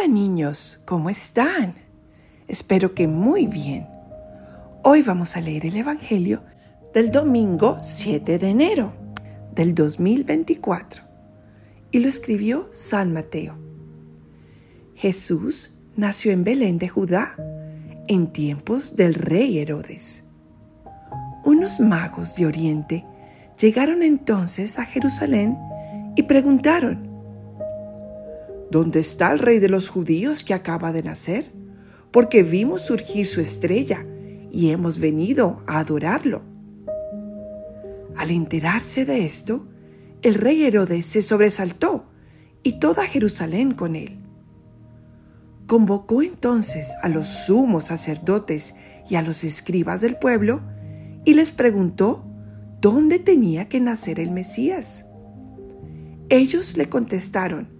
Hola niños, ¿cómo están? Espero que muy bien. Hoy vamos a leer el Evangelio del domingo 7 de enero del 2024 y lo escribió San Mateo. Jesús nació en Belén de Judá en tiempos del rey Herodes. Unos magos de Oriente llegaron entonces a Jerusalén y preguntaron, ¿Dónde está el rey de los judíos que acaba de nacer? Porque vimos surgir su estrella y hemos venido a adorarlo. Al enterarse de esto, el rey Herodes se sobresaltó y toda Jerusalén con él. Convocó entonces a los sumos sacerdotes y a los escribas del pueblo y les preguntó dónde tenía que nacer el Mesías. Ellos le contestaron,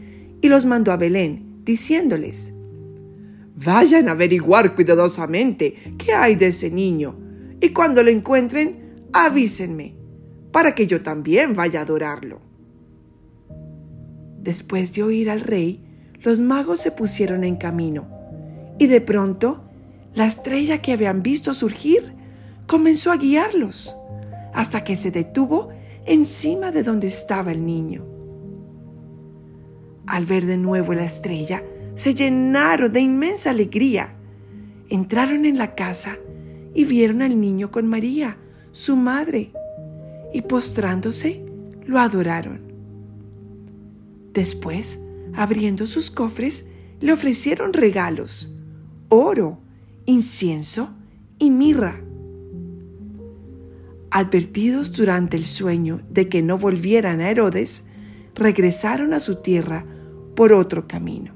y los mandó a Belén, diciéndoles, Vayan a averiguar cuidadosamente qué hay de ese niño, y cuando lo encuentren, avísenme, para que yo también vaya a adorarlo. Después de oír al rey, los magos se pusieron en camino, y de pronto la estrella que habían visto surgir comenzó a guiarlos, hasta que se detuvo encima de donde estaba el niño. Al ver de nuevo la estrella, se llenaron de inmensa alegría. Entraron en la casa y vieron al niño con María, su madre, y postrándose, lo adoraron. Después, abriendo sus cofres, le ofrecieron regalos, oro, incienso y mirra. Advertidos durante el sueño de que no volvieran a Herodes, regresaron a su tierra por otro camino.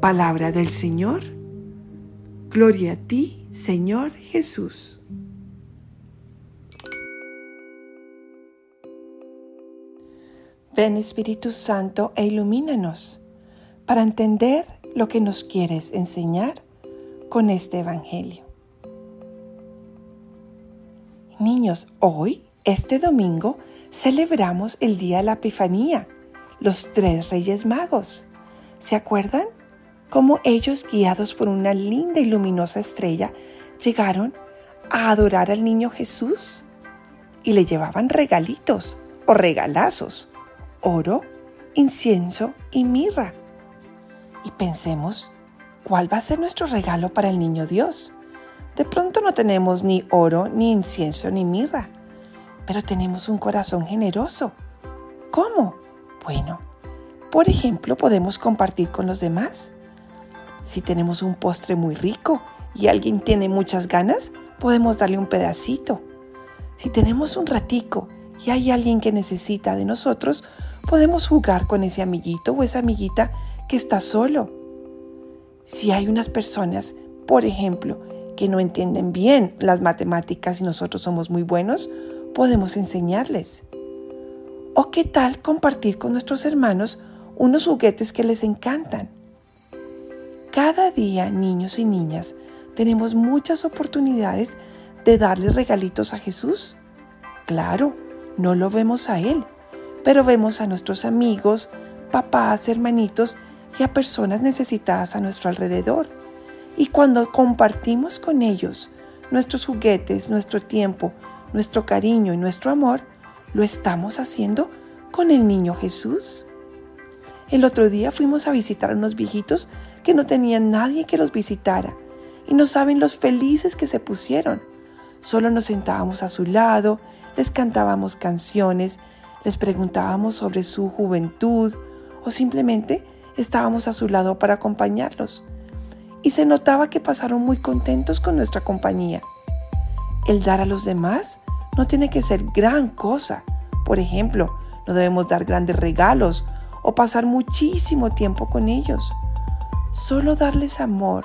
Palabra del Señor. Gloria a ti, Señor Jesús. Ven Espíritu Santo e ilumínanos para entender lo que nos quieres enseñar con este Evangelio. Niños, hoy, este domingo, celebramos el Día de la Epifanía los tres reyes magos. ¿Se acuerdan? Cómo ellos, guiados por una linda y luminosa estrella, llegaron a adorar al niño Jesús y le llevaban regalitos o regalazos, oro, incienso y mirra. Y pensemos, ¿cuál va a ser nuestro regalo para el niño Dios? De pronto no tenemos ni oro, ni incienso, ni mirra, pero tenemos un corazón generoso. ¿Cómo? Bueno, por ejemplo, podemos compartir con los demás. Si tenemos un postre muy rico y alguien tiene muchas ganas, podemos darle un pedacito. Si tenemos un ratico y hay alguien que necesita de nosotros, podemos jugar con ese amiguito o esa amiguita que está solo. Si hay unas personas, por ejemplo, que no entienden bien las matemáticas y nosotros somos muy buenos, podemos enseñarles. ¿O qué tal compartir con nuestros hermanos unos juguetes que les encantan? Cada día, niños y niñas, tenemos muchas oportunidades de darle regalitos a Jesús. Claro, no lo vemos a Él, pero vemos a nuestros amigos, papás, hermanitos y a personas necesitadas a nuestro alrededor. Y cuando compartimos con ellos nuestros juguetes, nuestro tiempo, nuestro cariño y nuestro amor, ¿Lo estamos haciendo con el niño Jesús? El otro día fuimos a visitar a unos viejitos que no tenían nadie que los visitara y no saben los felices que se pusieron. Solo nos sentábamos a su lado, les cantábamos canciones, les preguntábamos sobre su juventud o simplemente estábamos a su lado para acompañarlos. Y se notaba que pasaron muy contentos con nuestra compañía. El dar a los demás no tiene que ser gran cosa. Por ejemplo, no debemos dar grandes regalos o pasar muchísimo tiempo con ellos. Solo darles amor,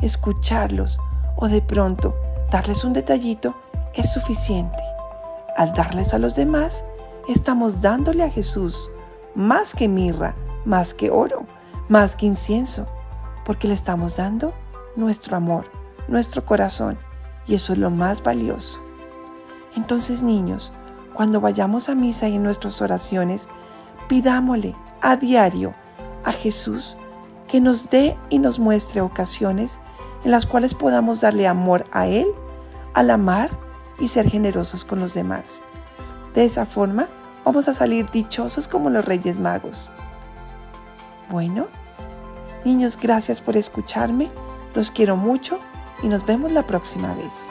escucharlos o de pronto darles un detallito es suficiente. Al darles a los demás, estamos dándole a Jesús más que mirra, más que oro, más que incienso, porque le estamos dando nuestro amor, nuestro corazón, y eso es lo más valioso. Entonces, niños, cuando vayamos a misa y en nuestras oraciones, pidámosle a diario a Jesús que nos dé y nos muestre ocasiones en las cuales podamos darle amor a Él, al amar y ser generosos con los demás. De esa forma vamos a salir dichosos como los Reyes Magos. Bueno, niños, gracias por escucharme, los quiero mucho y nos vemos la próxima vez.